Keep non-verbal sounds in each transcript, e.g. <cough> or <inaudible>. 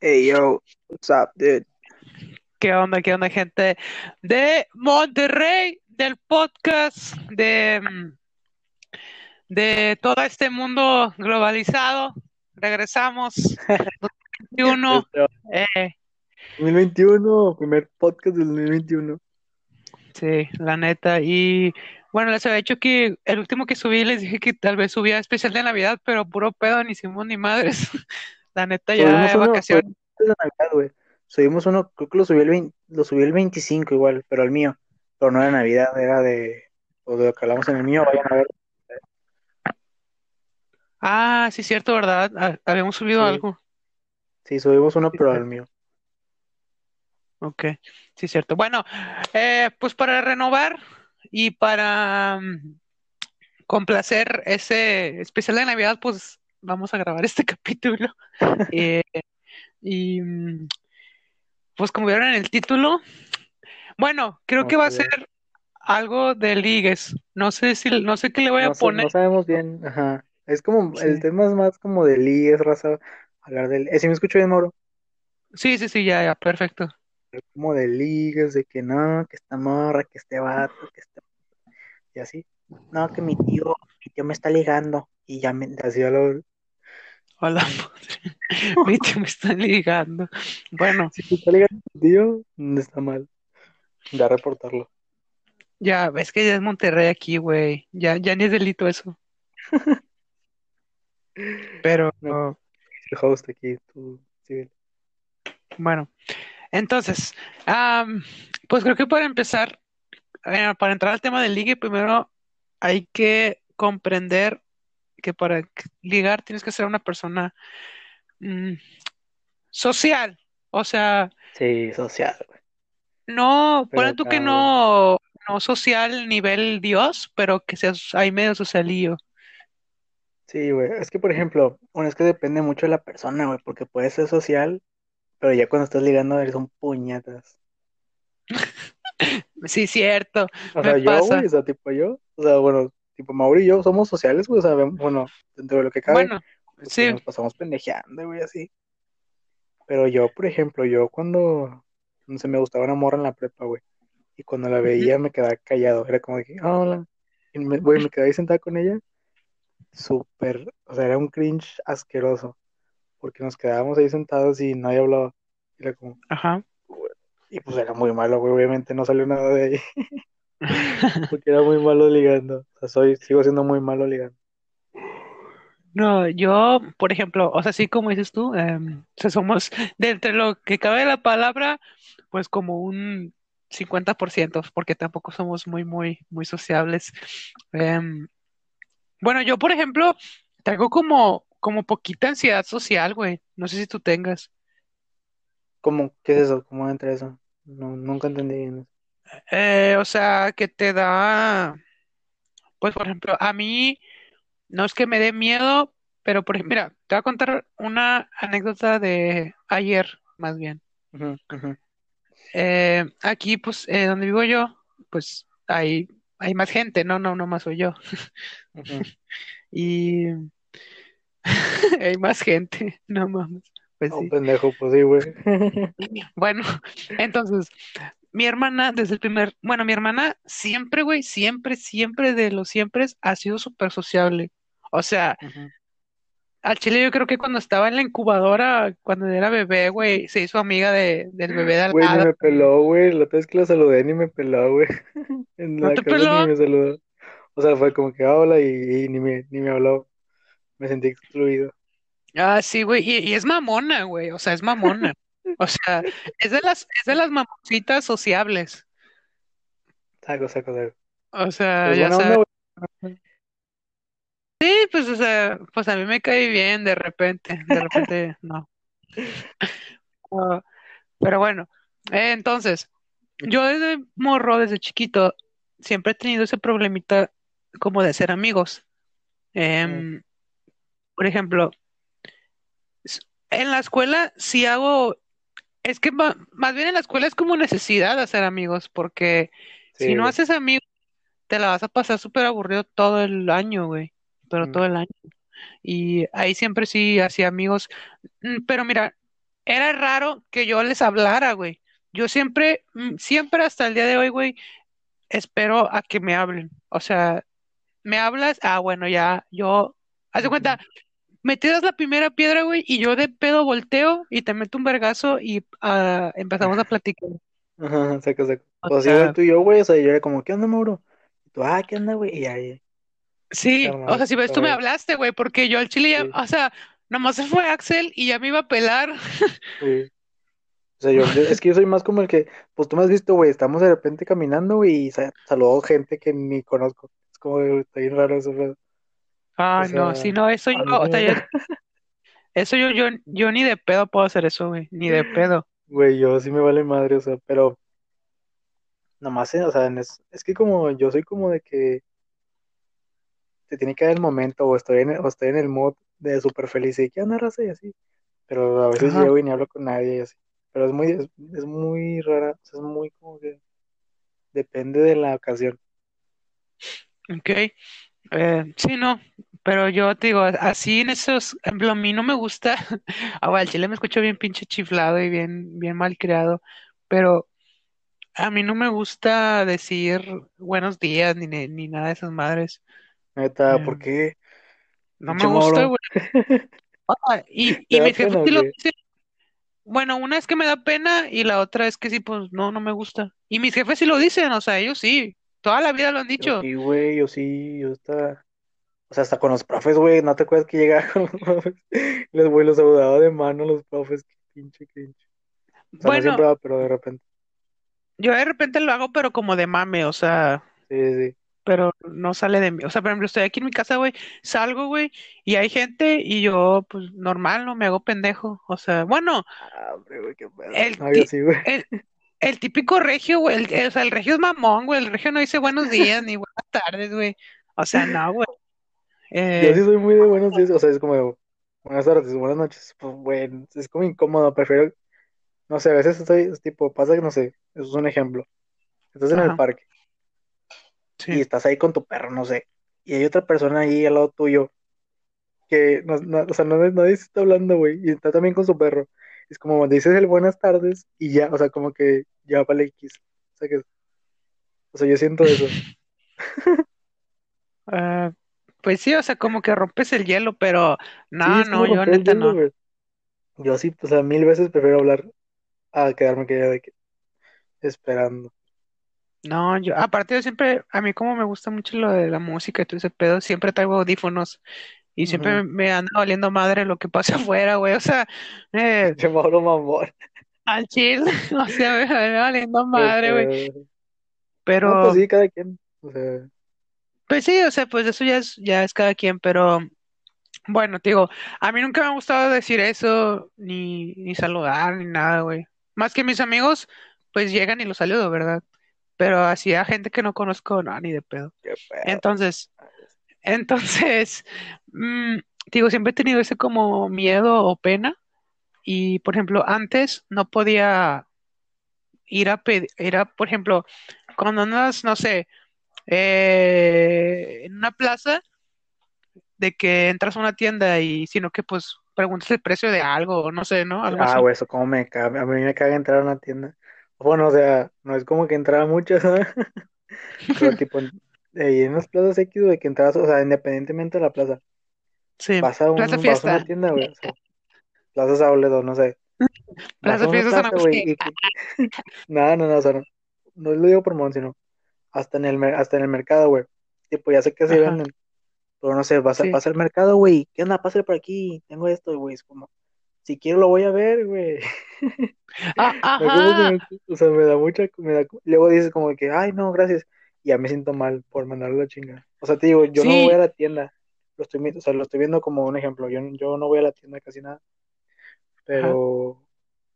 Hey yo, what's up, dude? ¿Qué onda, qué onda, gente de Monterrey, del podcast, de, de todo este mundo globalizado? Regresamos, <laughs> 2021. Nuestro Eh, 2021, primer podcast del 2021. sí, la neta. Y bueno, les había dicho que el último que subí les dije que tal vez subía especial de Navidad, pero puro pedo, ni hicimos ni madres. <laughs> La neta, ya Subimos de uno, vacaciones. Navidad, güey. Subimos uno, creo que lo subí el 20 lo subí el 25 igual, pero el mío. Pero no era Navidad, era de, o de lo que hablamos en el mío, vayan a ver. Ah, sí, cierto, ¿verdad? Habíamos subido Sí, algo. sí, subimos uno, pero al mío. Ok, sí, cierto. Bueno, eh, pues para renovar y para mm, complacer ese especial de Navidad, pues vamos a grabar este <laughs> capítulo. Eh, y mm, pues como vieron en el título, bueno, creo que va a ser algo de ligues. No sé si, no sé qué le voy a No, poner. no sabemos bien, ajá. Es como, el Sí, tema es más como de ligas, raza, hablar del, eh, si me escucho bien, Mauro, sí, sí, sí, ya, ya, perfecto. como de ligas, de que no, que esta morra, que este vato, que este y así. No, que mi tío, mi tío me está ligando. Y ya me, así a lo, Hola, madre. Mi tío me está ligando. Bueno, si te está ligando tu tío, no está mal. Ya reportarlo. ya, ves que ya es Monterrey aquí, güey. Ya, ya ni es delito eso. <laughs> Pero No, el host aquí, tú, sí. bueno, entonces, pues creo que para empezar, eh, para entrar al tema del ligue, primero hay que comprender que para ligar tienes que ser una persona mm, social. O sea, Sí, social, no, Pero tú que no, no social nivel Dios, pero que seas ahí medio socialillo. Sí, güey. Es que, por ejemplo, bueno, es que depende mucho de la persona, güey, porque puedes ser social, pero ya cuando estás ligando eres un puñetas. <laughs> Sí, cierto, O me sea, yo, güey, o sea, tipo yo, o sea, bueno, tipo Mauri y yo somos sociales, güey, o sea, bueno, dentro de lo que cabe, Bueno, pues que sí, nos pasamos pendejeando, güey, así. Pero yo, por ejemplo, yo cuando, no sé, me gustaba una morra en la prepa, güey, y cuando la veía me quedaba callado, era como que, "Ah, hola, y me, güey, me quedaba ahí sentado con ella, súper, o sea, era un cringe asqueroso, porque nos quedábamos ahí sentados y nadie hablaba, era como, Ajá. y pues era muy malo, güey, obviamente no salió nada de ahí, <laughs> <laughs> porque era muy malo ligando, o sea, soy, sigo siendo muy malo ligando. No, yo, por ejemplo, o sea, así como dices tú, em, o sea, somos de entre lo que cabe la palabra, pues como un 50%, porque tampoco somos muy, muy, muy sociables. Em, bueno, yo, por ejemplo, traigo como, como poquita ansiedad social, güey. No sé si tú tengas. ¿Cómo? ¿Qué es eso? ¿Cómo entra eso? No, nunca entendí bien eso. Eh, o sea, que te da, pues, por ejemplo, a mí no es que me dé miedo, pero, por ejemplo, mira, te voy a contar una anécdota de ayer, más bien. Eh, aquí, pues, eh, donde vivo yo, pues hay, hay más gente, no, no, no más soy yo. <laughs> Y <laughs> hay más gente, no mames. Pues sí. pendejo, pues sí, güey. Bueno, <laughs> entonces, mi hermana, desde el primer, bueno, mi hermana siempre, güey, siempre, siempre de los siempre ha sido súper sociable. O sea, al chile yo creo que cuando estaba en la incubadora, cuando era bebé, güey, se hizo amiga de, del bebé de al Güey, ni me peló, güey. La otra vez que lo saludé ni me peló, güey. <laughs> En ¿No la te casa ni peló? me saludó. O sea, fue como que "Ah, hola y, y ni me, ni me habló. Me sentí excluido. Ah, sí, güey, y, y es mamona, güey, o sea, es mamona. <laughs> O sea, es de las, es de las mamoncitas sociables. Saco, saco, saco. O sea, es ya sabes. Sí, pues, o sea, pues a mí me cae bien de repente, de repente <laughs> no. Ah, pero bueno, eh, entonces, yo desde morro, desde chiquito, siempre he tenido ese problemita como de ser amigos. Mm, Em, por ejemplo, en la escuela sí hago, es que más bien en la escuela es como necesidad hacer amigos, porque si no güey. haces amigos, te la vas a pasar súper aburrido todo el año, güey, pero Mm, todo el año. Y ahí siempre sí hacía amigos. Mm, Pero mira. era raro que yo les hablara, güey. Yo siempre, mm, siempre hasta el día de hoy, güey, espero a que me hablen. O sea, me hablas, ah, bueno, ya, yo, haz de cuenta, me tiras la primera piedra, güey, y yo de pedo volteo y te meto un vergazo y ah, empezamos a platicar. Ajá, saca, saca. O O así, sea, tú y yo, güey, o sea, yo era como, ¿qué onda, Mauro? Y tú, ah, ¿qué onda, güey? Y ahí, sí, o sea, si ves, tú me hablaste, güey, porque yo al chile ya, Sí, o sea, nomás se fue Axel y ya me iba a pelar. sí. O sea, yo, es que yo soy más como el que, pues tú me has visto, güey, estamos de repente caminando, güey, y sa- saludo gente que ni conozco. Es como, está bien raro eso, pero, o Ay, no, si no, eso yo, o sea, yo- <laughs> eso yo, yo, yo ni de pedo puedo hacer eso, güey, ni de pedo. güey, yo sí me vale madre, o sea, pero nomás, o sea, es, es que como yo soy como de que te tiene que dar el momento, o estoy en, o estoy en el mood de súper feliz, y ¿qué onda, raza? Y así, pero a veces Ajá, llego y ni hablo con nadie y así. Pero es muy, es, es muy rara, o sea, es muy como que depende de la ocasión. ok. Eh, sí, no, pero yo te digo, así en esos, ejemplo, a mí no me gusta, <laughs> ah, bueno, al chile me escucho bien pinche chiflado y bien, bien mal creado, pero a mí no me gusta decir buenos días ni, ni, ni nada de esas madres. Neta, Eh, ¿por qué? no me gusta, güey. <laughs> Ah, y, ¿Te y mis jefes sí lo dicen. Bueno, una es que me da pena y la otra es que sí, pues no, no me gusta. Y mis jefes sí lo dicen, o sea, ellos sí, toda la vida lo han dicho. sí, güey, yo sí, yo está. O sea, hasta con los profes, güey, ¿no te acuerdas que llegaba <laughs> con los profes? Les, güey, los saludaba de mano los profes, qué pinche cringe. O sea, no siempre va, pero de repente. yo de repente lo hago, pero como de mame, o sea. Sí, sí. pero no sale de mí. O sea, por ejemplo, estoy aquí en mi casa, güey, salgo, güey, y hay gente y yo, pues, normal, no me hago pendejo. O sea, bueno, Ah, hombre, güey, qué pedo. el, No, yo sí, güey. el, el típico regio, güey, el- o sea, el regio es mamón, güey, el regio no dice buenos días ni buenas tardes, güey. O sea, no, güey. Yo Eh, sí soy muy de buenos días, o sea, es como buenas tardes, buenas noches. Pues, güey, es como incómodo, prefiero. No sé, a veces estoy, es tipo, pasa que no sé, eso es un ejemplo. Estás en el parque y sí. estás ahí con tu perro, no sé, y hay otra persona ahí al lado tuyo que, no, no, o sea, no, nadie se está hablando, güey, y está también con su perro. Es como dices el buenas tardes y ya, o sea, como que ya vale X. O sea, que, o sea, yo siento eso. Ah, <laughs> pues sí, o sea, como que rompes el hielo, pero Sí, no, es como no, yo romper el neta hielo, no. güey. Yo sí, o sea, mil veces prefiero hablar a quedarme callado de que, esperando. No, yo, aparte yo siempre, a mí como me gusta mucho lo de la música y todo ese pedo, siempre traigo audífonos y siempre Ujú. me anda valiendo madre lo que pasa <laughs> afuera, güey, o sea, eh, <laughs> Pinche Mauro mamón. al chill, <laughs> o sea, me anda valiendo Qué madre, güey, pedo. No, pues pero, sí, cada quien. O sea, pues sí, o sea, pues eso ya es, ya es cada quien, pero bueno, te digo, a mí nunca me ha gustado decir eso, ni, ni saludar, ni nada, güey, más que mis amigos, pues llegan y los saludo, ¿verdad? Pero así a gente que no conozco, no, ni de pedo. qué pedo. Entonces, Entonces, <laughs> mm, digo, siempre he tenido ese como miedo o pena y, por ejemplo, antes no podía ir a pedir, ir a, por ejemplo, cuando andas, no sé, eh, en una plaza, de que entras a una tienda y sino que pues preguntas el precio de algo no sé, ¿no? Algo Ah, güey, eso como me caga. A mí me caga entrar a una tienda. Bueno, o sea, no es como que entraba muchas, <laughs> ¿sabes? Pero tipo, en- ahí en las plazas X, güey, que entras, o sea, independientemente de la plaza, Sí, vas a Plaza un, vas a una Fiesta, tienda, güey, o sea, plazas Outlet o no sé, <laughs> Plaza una Fiesta San plaza, Agustín. que, <laughs> nada, no, no, o sea, no, no lo digo por mon, sino hasta en el, hasta en el mercado, güey, tipo, ya sé que se Ajá, venden, pero no sé, vas a, sí. vas al mercado, güey, ¿qué onda? Pásale por aquí, tengo esto, güey, es como, si quiero lo voy a ver, güey. Ah, <laughs> ajá, o sea, me da mucha, me da, luego dices como que, ay, no, gracias, y ya me siento mal por mandarle la chinga. O sea, te digo, yo no voy a sí, la tienda, lo estoy, o sea, lo estoy viendo como un ejemplo, yo, yo no voy a la tienda casi nada, ajá. pero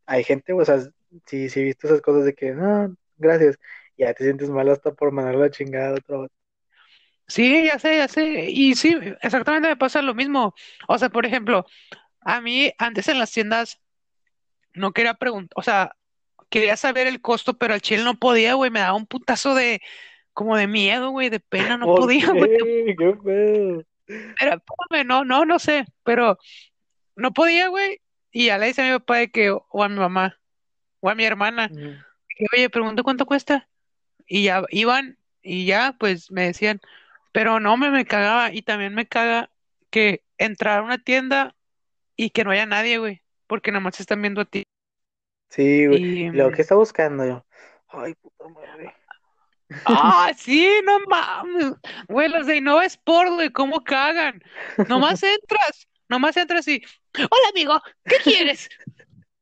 hay gente, o sea, sí, sí he visto esas cosas de que, no, gracias, y ya te sientes mal hasta por mandarle la chingada a otro. vato. Sí, ya sé, ya sé. Y sí, exactamente me pasa lo mismo. O sea, por ejemplo, a mí antes en las tiendas no quería preguntar, o sea, quería saber el costo, pero al chile no podía, güey, me daba un putazo de, como de miedo, güey, de pena, no ¿Por podía, güey. qué? <laughs> ¿Qué pedo? Era, espérame, no, no, no sé, pero no podía, güey. y ya le dice a mi papá de que, o a mi mamá, o a mi hermana, que, oye, pregunto cuánto cuesta. Y ya iban y ya, pues me decían, pero no, me, me cagaba y también me caga que entrar a una tienda y que no haya nadie, güey, porque nada más están viendo a ti. Sí, güey. Y, luego, ¿qué está buscando yo? Ay, puta madre. ah, <laughs> sí, no mames, güey, los de Innova Sport, güey, ¿cómo cagan? Nomás entras, nomás entras y, hola amigo, ¿qué quieres?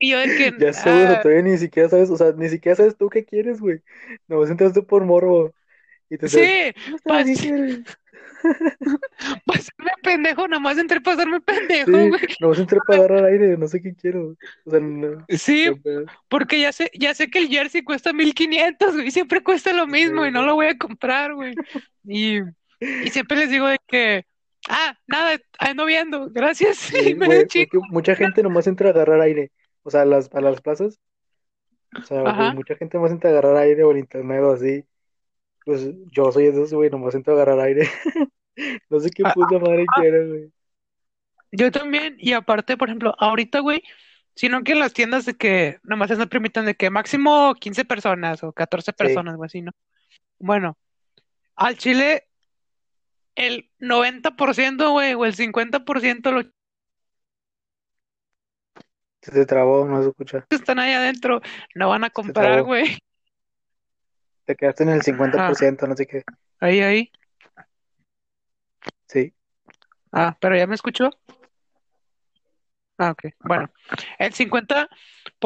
Y yo de que, <laughs> Ya sé, güey, o sea, ah, todavía ni siquiera sabes, o sea, ni siquiera sabes tú qué quieres, güey. Nomás entraste por morbo y te sí, ¿cómo para estás? ¿Qué quieres? <laughs> pasarme pendejo, nomás entré a pasarme pendejo, Sí, güey. nomás entré para agarrar aire, no sé qué quiero. O sea, no, Sí, porque ya sé, ya sé que el jersey cuesta 1500, güey, siempre cuesta lo mismo y no lo voy a comprar, güey. Y, y siempre les digo de que, ah, nada, ando viendo, gracias. <laughs> Y Sí, me güey, mucha gente nomás entra a agarrar aire. O sea, las, a las plazas. O sea, mucha gente nomás entra a agarrar aire o en internet o así. Pues yo soy esos, güey, nomás entro a agarrar aire. <laughs> No sé qué Ah, puta madre ah, quiere, güey. yo también, y aparte, por ejemplo, ahorita, güey, sino que en las tiendas de que nomás no permiten de que máximo 15 personas o 14 Sí, personas, güey, así, ¿no? Bueno, al Chile, el 90%, güey, o el 50% de los se te trabó, no se escucha. <laughs> están ahí adentro no van a comprar, güey. Te quedaste en el Ajá, 50%, no sé qué. ahí, ahí. Sí. Ah, pero ya me escuchó. Ah, ok. Bueno, el 50%,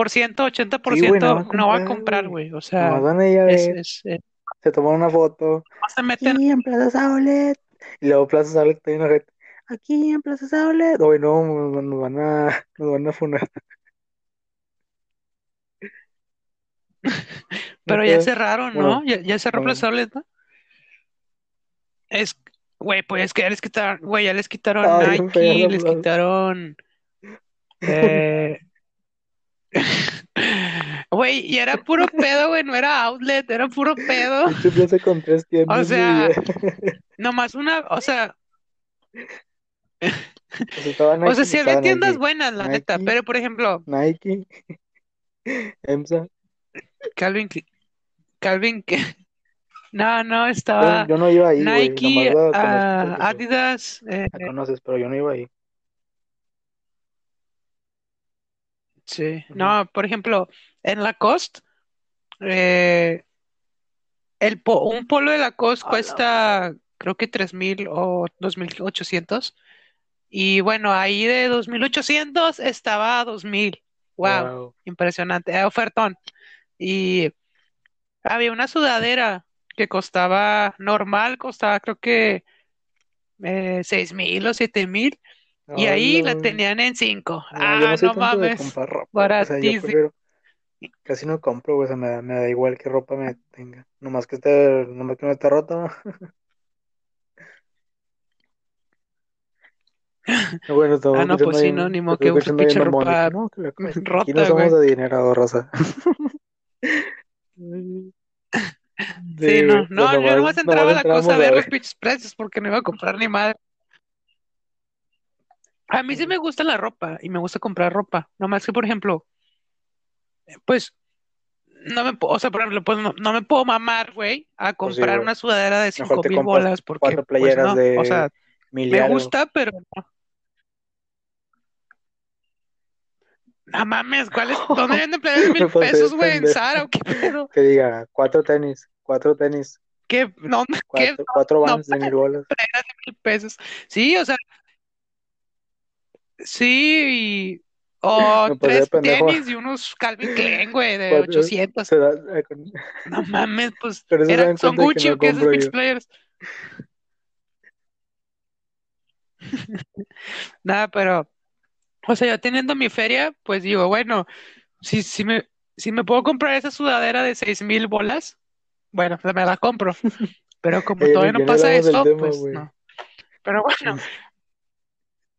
Sí, güey, no 80% no va a comprar, güey. O sea, van a ir a es, ver, es, eh, se toman una foto. no se meten. Aquí en Plaza Outlet. Y luego Plaza Outlet tiene una gente. Aquí en Plaza. Oye, no, nos nos van a, nos van a funar. <laughs> Pero ya cerraron, Bueno, ¿no? Ya, ya cerró no. Plaza Outlet, ¿no? Es, güey, pues es que ya les quitaron, güey, ya les quitaron Ay, Nike, les quitaron, <laughs> eh, <laughs> güey, y era puro pedo, güey, no era outlet, era puro pedo. Con tres O tiendas, güey. sea, nomás una, o sea, O sea, estaba o sea, sí había tiendas Nike. buenas, la neta, pero por ejemplo, Nike, EMSA. Calvin, Calvin, <laughs> no, no, estaba yo no iba ahí, Nike, conozco ah, pues, Adidas, eh, la conoces, pero yo no iba ahí. sí, no, por ejemplo, en Lacoste, eh, el po- un polo de Lacoste cuesta, creo que tres mil o dos mil ochocientos, y bueno, ahí de dos mil ochocientos estaba a dos mil, wow, Wow. impresionante, eh, ofertón, y había una sudadera que costaba normal, costaba creo que eh, seis mil o siete mil, y ahí la tenían en cinco. No, yo Ah, no soy no tanto de mames, comprar ropa. O sea, yo baratísimo. prefiero, casi no compro, güey. O sea, me da, me da igual qué ropa me tenga. Nomás que esté, nomás que no esté rota. <laughs> bueno, estamos Ah, no, pues sí, no, ni modo que ahí pinche ropa No, <laughs> cosa. Aquí no rota, somos adinerados, raza. <laughs> Sí, Sí, no. O no, yo nomás, entraba a la cosa a ver los pinches precios porque no iba a comprar ni madre. A mí sí me gusta la ropa y me gusta comprar ropa. Nomás que, por ejemplo, pues, no me, o sea, por ejemplo, pues no, no me puedo mamar, güey, a Pues sí, comprar una sudadera de cinco mil bolas porque, cuatro pues playeras no, o de sea, y me gusta, pero no. No mames, ¿cuáles? ¿Dónde <laughs> venden playeras mil pesos, güey? ¿En. Zara o qué pedo? Que diga, cuatro tenis, cuatro tenis, ¿Qué? No, no, ¿qué? cuatro, cuatro No, de mil bolas. playeras de mil pesos. Sí, o sea, sí, y- o pasé de tres tenis y unos Calvin Klein, güey, de Cuatro, 800. se da, eh, con, No mames, pues, eran, son Gucci o qué esos yo. players. <laughs> Nada, pero, o sea, yo teniendo mi feria, pues digo, bueno, si, si me, si me puedo comprar esa sudadera de seis mil bolas, bueno, pues me la compro. <laughs> Pero como Eh, ya, todavía no ya pasa eso, tema, pues no. Pero bueno,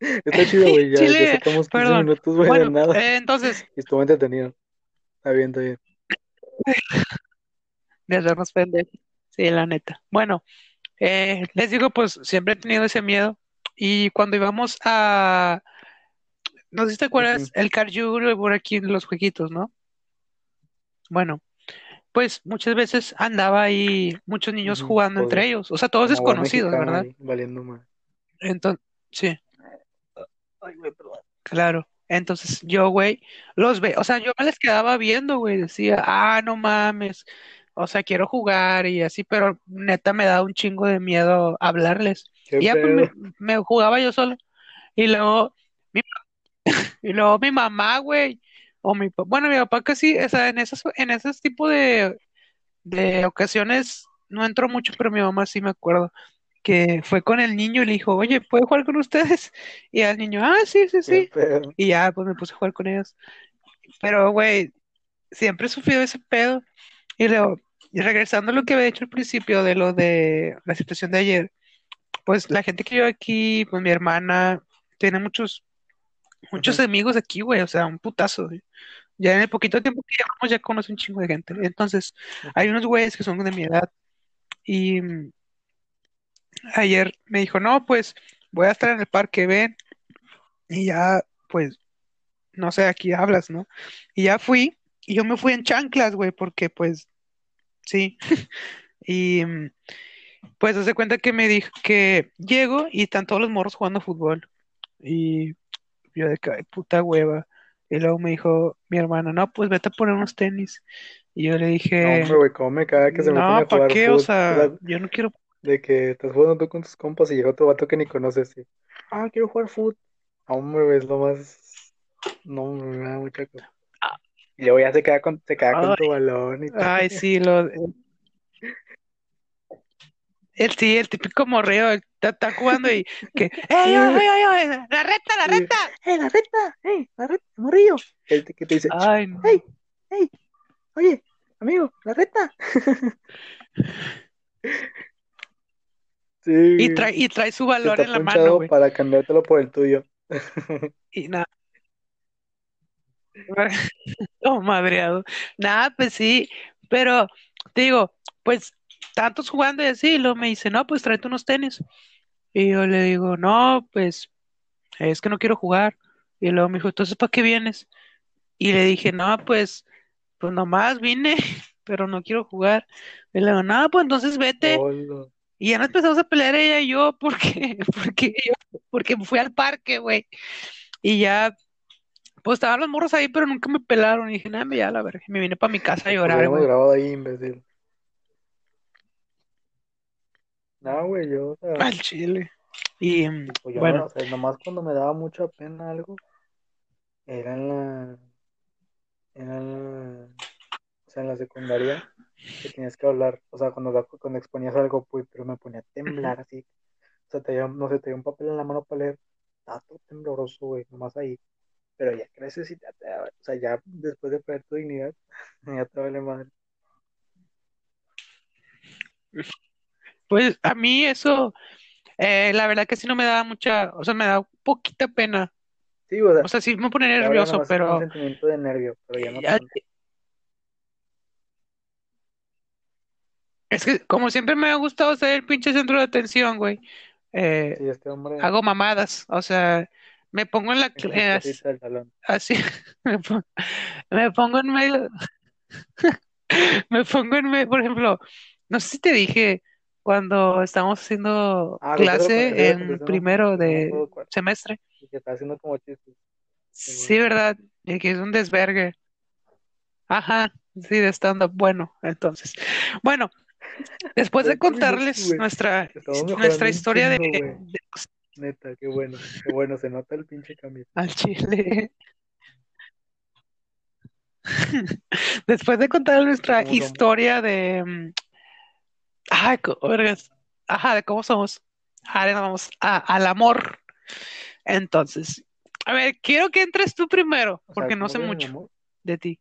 <laughs> Está chido, güey. Ya, ya Chile, sacamos 15 perdón. minutos, güey, Bueno, nada. eh, entonces, <laughs> estuvo entretenido. Está bien, está bien. de hacernos pendejos. Sí, la neta. Bueno, eh, les digo, pues siempre he tenido ese miedo. Y cuando íbamos a, no sé si te acuerdas, Ujú, el Car por aquí en los jueguitos, ¿no? Bueno, pues muchas veces andaba ahí muchos niños jugando entre ellos, o sea, todos como desconocidos, mexicano ¿verdad? ahí, valiendo más. Entonces, sí, Ay, güey, perdón. claro. Entonces yo, güey, los ve, o sea, yo me les quedaba viendo, güey, decía, ah, no mames, o sea, quiero jugar y así, pero neta me da un chingo de miedo hablarles. ¿Qué Y ya pues me, me jugaba yo solo. Y luego, mi, y luego mi mamá, güey, o mi papá, bueno, mi papá casi, o sea, en esos, en esos tipos de, de ocasiones no entró mucho, pero mi mamá sí me acuerdo que fue con el niño y le dijo, oye, ¿puedo jugar con ustedes? <laughs> Y al niño, ah, sí, sí, ¿Qué sí. Y ya, pues me puse a jugar con ellos. Pero, güey, siempre he sufrido ese pedo. Y luego, y regresando a lo que había dicho al principio de lo de la situación de ayer, pues la gente que vive aquí, pues mi hermana tiene muchos, muchos amigos aquí, güey, o sea, un putazo. güey. Ya en el poquito tiempo que llevamos ya conoce un chingo de gente. Entonces, hay unos güeyes que son de mi edad y mm, ayer me dijo, no, pues voy a estar en el parque, ven. Y ya, pues, no sé, aquí hablas, ¿no? Y ya fui, y yo me fui en chanclas, güey, porque pues, sí. <laughs> Y mm, pues se cuenta que me dijo que llego y están todos los morros jugando fútbol. Y yo de que, "Ay, puta hueva. Y luego me dijo mi hermana, no, pues vete a poner unos tenis. Y yo le No, dije, hombre, güey, cómo me caga que se meten no, a ¿para jugar qué? O fútbol. Sea, yo no quiero. de que estás jugando tú con tus compas y llega otro vato que ni conoces y, ah, quiero jugar fútbol. No, hombre, güey, es lo más, no, me da mucha cosa. Y luego ya se queda con, se queda con tu balón y todo. ay, sí, lo, el, sí, el típico morreo, está, está jugando y <laughs> que, ¡eh, yo, Sí, yo, yo, la recta, la recta! ¡Eh, la recta! ¡Eh, la recta, morrillo! El que te dice, "Ch, Ay, no. ¡hey, hey, oye, amigo, la recta! <laughs> Y Sí, trae, y trae su valor en la mano, güey. para cambiártelo por el tuyo. Y nada, <laughs> todo madreado. Nada, pues sí, pero te digo, pues tantos jugando y así, y luego me dice, no, pues tráete unos tenis. Y yo le digo, no, pues es que no quiero jugar. Y luego me dijo, entonces, ¿para qué vienes? Y le dije, no, pues, pues nomás vine, <laughs> pero no quiero jugar. Y le digo, no, pues entonces vete. Hola. Y ya nos empezamos a pelear ella y yo <laughs> porque, porque yo, porque fui al parque, güey. Y ya, pues estaban los morros ahí, pero nunca me pelaron. Y dije, nada, ya la verga. Me vine para mi casa a llorar, güey. grabado ahí, imbécil. No, güey, yo, o sea, Al chile. Y mm, pues yo no, bueno, o sea, nomás cuando me daba mucha pena algo, era en la, era en la, o sea, en la secundaria, que tenías que hablar, o sea, cuando, cuando exponías algo, pues, pero me ponía a temblar así, o sea, te dio, no sé, te dio un papel en la mano para leer, estaba todo tembloroso, güey, nomás ahí, pero ya creces y te, o sea, ya después de perder tu dignidad, <laughs> ya te vale madre. Pues a mí eso, eh, la verdad que sí no me daba mucha, o sea, me da poquita pena. Sí, o O sea, sea, sí me pone nervioso, un pero sentimiento de nervio, pero ya no tanto. es que como siempre me ha gustado ser el pinche centro de atención, güey. eh, Sí, este hombre hago mamadas, o sea, me pongo en la, la eh, salón. así, <laughs> me pongo, me pongo en medio, <laughs> me pongo en medio, por ejemplo, no sé si te dije cuando estábamos haciendo Ah, clase en primero de semestre, Y que está haciendo como chistes. Sí, ¿verdad? Y que es un desvergue, ajá, sí, de stand-up, bueno, entonces, bueno, después de ¿Sabes qué me enoja, contarles nuestra, Estamos nuestra historia de, Neta, qué bueno. Qué bueno, se nota el pinche cambio. al Chile, <laughs> después de contar nuestra historia de... Ay, co- vergas. Ajá, de cómo somos. Ahora nos vamos a- al amor. Entonces, a ver, quiero que entres tú primero, O sea, porque no ¿cómo sé el mucho amor? de ti.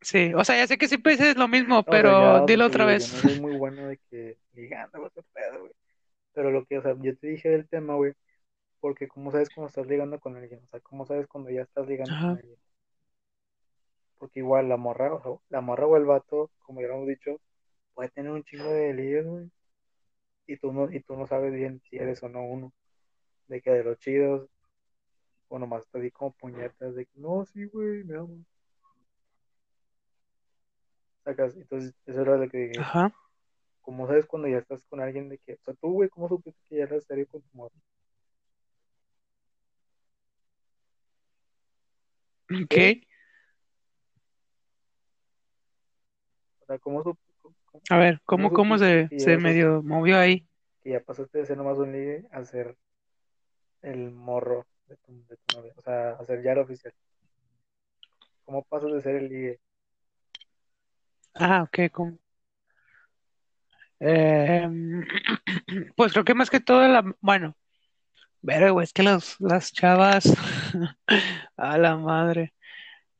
Sí, o sea, ya sé que siempre dices lo mismo, No, o sea, pero dilo te otra digo, yo no vez. soy muy bueno de que ligando, güey, qué pedo, güey. Pero lo que, o sea, yo te dije del tema, güey, porque cómo sabes cuando estás ligando con alguien, o sea, cómo sabes cuando ya estás ligando con Ajá. alguien. Porque igual la morra, o la morra o el vato, como ya lo hemos dicho, puede tener un chingo de líos, güey. Y tú no, y tú no sabes bien si eres o no uno. de que de los chidos, o nomás así como puñetas de que no, sí, güey, me amo. Sacas, entonces eso era lo que dije, Ajá. ¿cómo sabes cuando ya estás con alguien de que, o sea, tú, güey, ¿cómo supiste que ya eras serio con tu morra? ¿Qué? Sea, ¿cómo, sup- cómo- A ver, cómo ¿cómo, se, se medio movió ahí? que ya pasaste de ser nomás un ligue a ser el morro de tu, de tu novia? O sea, a ser ya el oficial. ¿Cómo pasas de ser el ligue? Ah, ok, ¿cómo? Em, <clears throat> pues creo que más que todo la, bueno, pero güey, es que los, las chavas, <laughs> a la madre.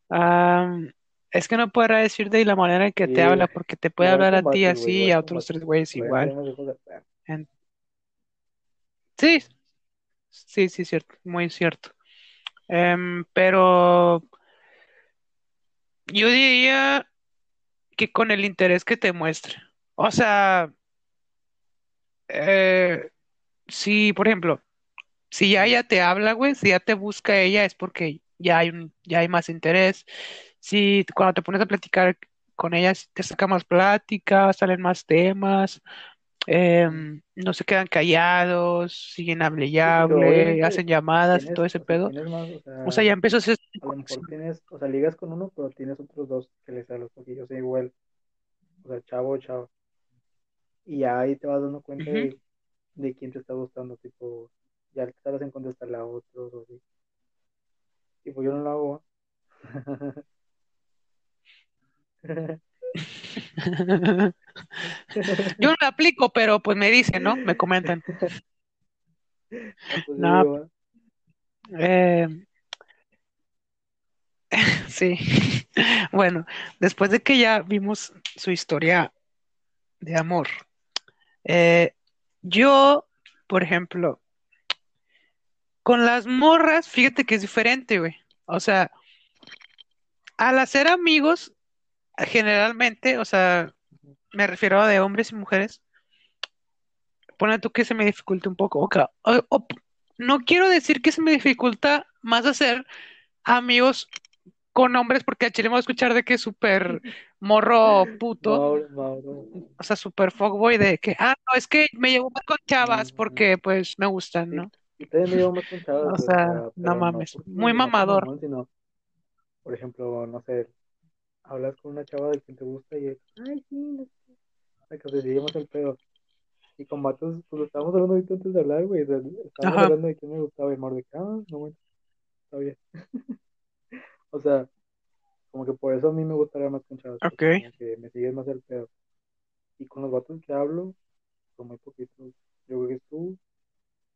Am, es que no podrá decir de la manera en que te Sí, habla, porque te puede hablar a ti así y a otros tres güeyes igual. En- sí, sí, sí, cierto, muy cierto. Em, pero yo diría que con el interés que te muestre. O sea, eh, si, por ejemplo, si ya ella te habla, güey, si ya te busca ella, es porque ya hay un, ya hay más interés. Si cuando te pones a platicar con ella, si te saca más plática, salen más temas, em, no se quedan callados, siguen hable y hacen llamadas y todo ese o sea, pedo. más, o O sea, ya empezó a a lo mejor tienes, o sea, ligas con uno, pero tienes otros dos que les hablas porque yo soy igual, o sea, chavo, chavo. Y ya ahí te vas dando cuenta de, de quién te está gustando, tipo, ya te sabes en contestarle a otros o así. Tipo, yo no lo hago. <laughs> <laughs> Yo no la aplico, pero pues me dicen, ¿no? Me comentan. Pues No, eh, <laughs> sí. <laughs> Bueno, después de que ya vimos su historia de amor, eh, yo, por ejemplo, con las morras, fíjate que es diferente, güey. O sea, al hacer amigos, generalmente, o sea, me refiero a de hombres y mujeres, pone tú que se me dificulta un poco. o ca- o- o- no quiero decir que se me dificulta más hacer amigos con hombres, porque a Chile me voy a escuchar de que es súper morro <laughs> puto, Mauro, Mauro. o sea, súper fuckboy de que, ah, no, es que me llevo más con chavas Ujú. porque pues me gustan, ¿no? también me llevo más con chavas, O o sea, no mames, muy mamador. mamón, sino, por ejemplo, no sé, hablas con una chava de quien te gusta y es, ay, sí, no sé, la que seguimos el pedo. Y con vatos, pues estábamos hablando ahorita antes de hablar, güey, estábamos hablando de quién me gustaba y Mar de que, ah, no, bueno, está bien. <laughs> O sea, como que por eso a mí me gustaría más con chavas, ok. que me sigues más el pedo. Y con los vatos que hablo, son muy poquitos. Yo creo que es tú,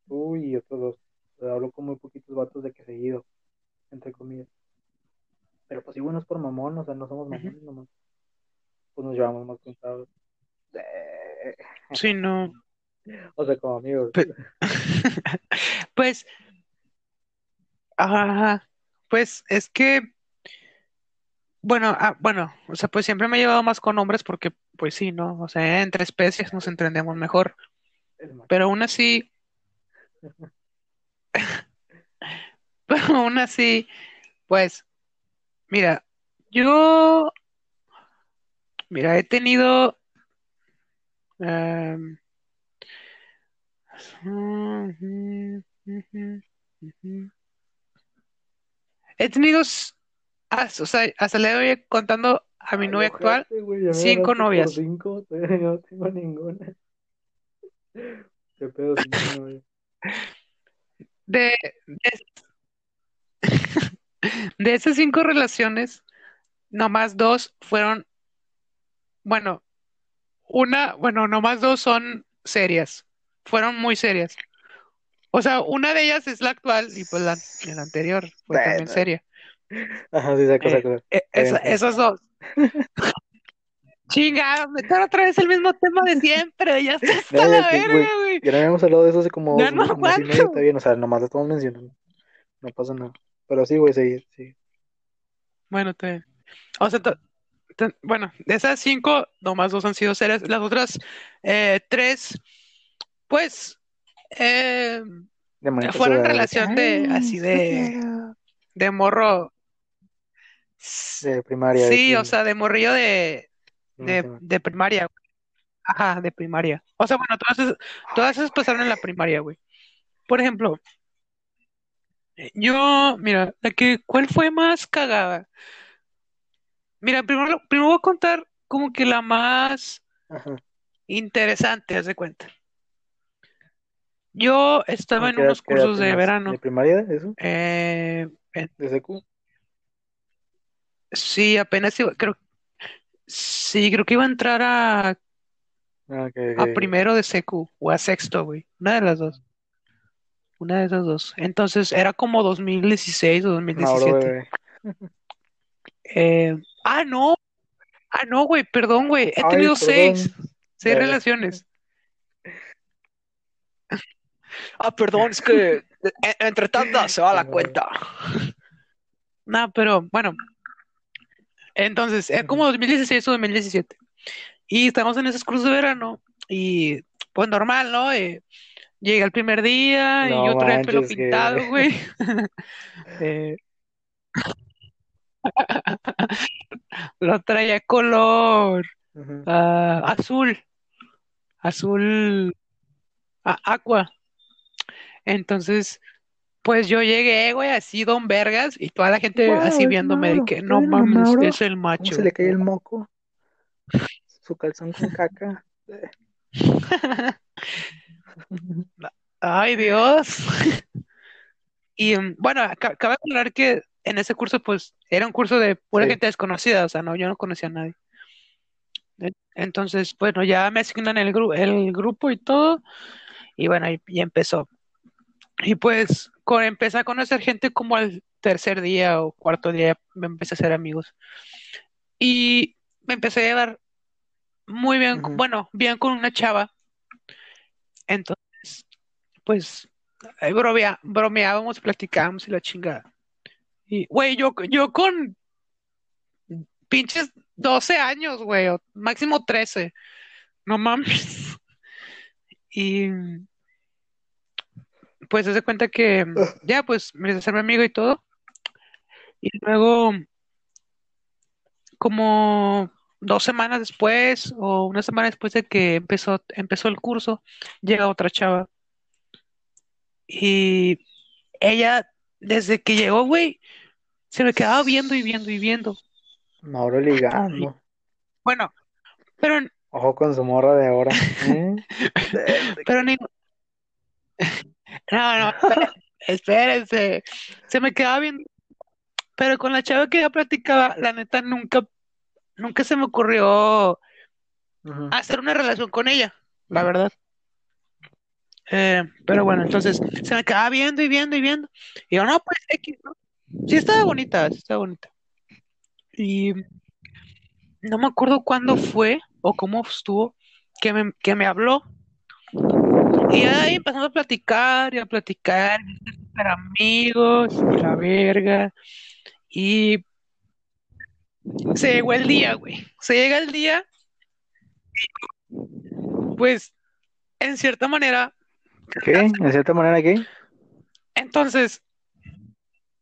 tú y otros dos. O sea, hablo con muy poquitos vatos de que seguido, entre comillas. Pero pues sí, bueno, es por mamón, o sea, no somos mamones nomás. Pues nos llevamos más con chavos. Eh, Sí, no. <laughs> O sea, como amigos. <laughs> Pues, ajá, pues es que, bueno, ah, bueno, o sea, pues siempre me he llevado más con hombres porque, pues sí, ¿no? O sea, entre especies nos entendemos mejor. Pero aún así, <laughs> pero aún así, pues, mira, yo, mira, he tenido, ujú. he tenido, o sea, hasta le doy contando a mi Ay, novia actual, me cinco novias. cinco. <laughs> No tengo ninguna. ¿Qué pedo, cinco novias? De, de, de esas cinco relaciones, nomás dos fueron, bueno, una, bueno, nomás dos son serias, fueron muy serias. O sea, una de ellas es la actual y pues la, la anterior fue también Bueno, seria. Ajá, sí, Eh, eh, esa- está bien. esas dos. <laughs> Chinga, meter otra vez el mismo tema de siempre, ya está No, hasta la que, verga, güey. ya no habíamos hablado de eso hace como no y medio, está bien, o sea, nomás lo estamos mencionando, no pasa nada. Pero sí, güey, sí, sí. Bueno, te, o sea, te- te- bueno, de esas cinco, nomás dos han sido serias. Las otras eh, tres, pues, eh, Fueron relación de- "Ay, así sí de- quiero". de morro. De primaria. Sí, o sea, de morrillo de, de, de primaria. güey. Ajá, de primaria. O sea, bueno, todas esas, todas esas pasaron en la primaria, güey. Por ejemplo, yo, mira, la que, ¿cuál fue más cagada? Mira, primero, primero voy a contar como que la más Ajá. interesante, haz de cuenta. Yo estaba ¿A en unos cursos de verano. ¿De primaria eso? Eh, en- ¿De secu? sí, apenas iba, creo, sí, creo que iba a entrar a, Ah, a primero de secu o a sexto, güey. Una de las dos. Una de esas dos. Entonces era como 2016 o Mauro, 2017. bebé. Eh, ah, no. Ah, no, güey, perdón, güey. He Ay, tenido perdón. seis. Seis relaciones. Ah, perdón, es que e- entre tantas se va la cuenta. No, pero bueno. Entonces, es como 2016 o 2017. Y estamos en esos cursos de verano. Y pues normal, ¿no? Eh, llega el primer día y yo traía el pelo manches, que- pintado, <laughs> güey. Eh, <laughs> lo traía color Ujú. ah, azul. Azul a- aqua. Entonces, pues yo llegué, güey, así don vergas, y toda la gente Guau, así es viéndome de Mauro. que ¿Ya no mames, Mauro? es el ¿Cómo macho. se le cae el moco? Su calzón con caca. <laughs> Ay, Dios. Y mm, bueno, ca- cabe aclarar que en ese curso, pues, era un curso de pura Sí. gente desconocida, o sea, no, yo no conocía a nadie. En- Entonces, bueno, ya me asignan el, gru- el grupo y todo, y bueno, y, y empezó. Y pues, con, empecé a conocer gente como al tercer día o cuarto día, me empecé a hacer amigos. Y me empecé a llevar muy bien, Ujú. bueno, bien con una chava. Entonces, pues, ahí bromea- bromeábamos, platicábamos y la chingada. Y, güey, yo, con pinches 12 años, güey, máximo 13. No mames. <laughs> Y pues se cuenta que ya, pues me hice hacerme amigo y todo. Y luego, como dos semanas después, o una semana después de que empezó, empezó el curso, llega otra chava. Y ella, desde que llegó, güey, se me quedaba viendo y viendo y viendo. Mauro ligando. Bueno, pero, Ojo con su morra de ahora. <laughs> ¿eh? pero ni... No, no, espé- espérense. Se me quedaba viendo. Pero con la chava que ya platicaba, la neta, nunca, nunca se me ocurrió hacer una relación con ella, la verdad. Eh, pero bueno, entonces se me quedaba viendo y viendo y viendo. Y yo, no, pues X, ¿no? Sí estaba bonita, sí estaba bonita. Y no me acuerdo cuándo fue o cómo estuvo que me, que me habló. Y ahí empezamos a platicar y a platicar, y a ser amigos, y la verga. Y se llegó el día, güey. Se llega el día, pues, en cierta manera, ¿Qué? ¿De cierta manera qué? entonces,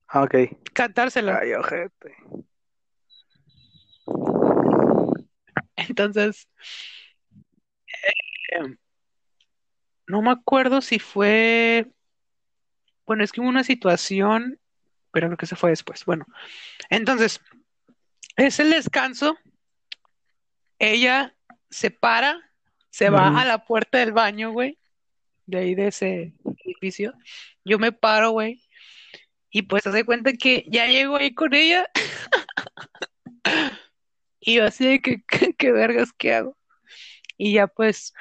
Ah, ok. cantársela. Ay, ojete. Entonces, eh, no me acuerdo si fue, bueno, es que hubo una situación, pero creo que se fue después. Bueno, entonces, es el descanso, ella se para, se va a la puerta del baño, güey, de ahí de ese edificio. Yo me paro, güey, y pues hace cuenta que ya llego ahí con ella. <laughs> Y yo así de que, ¿qué, qué vergas que hago? Y ya pues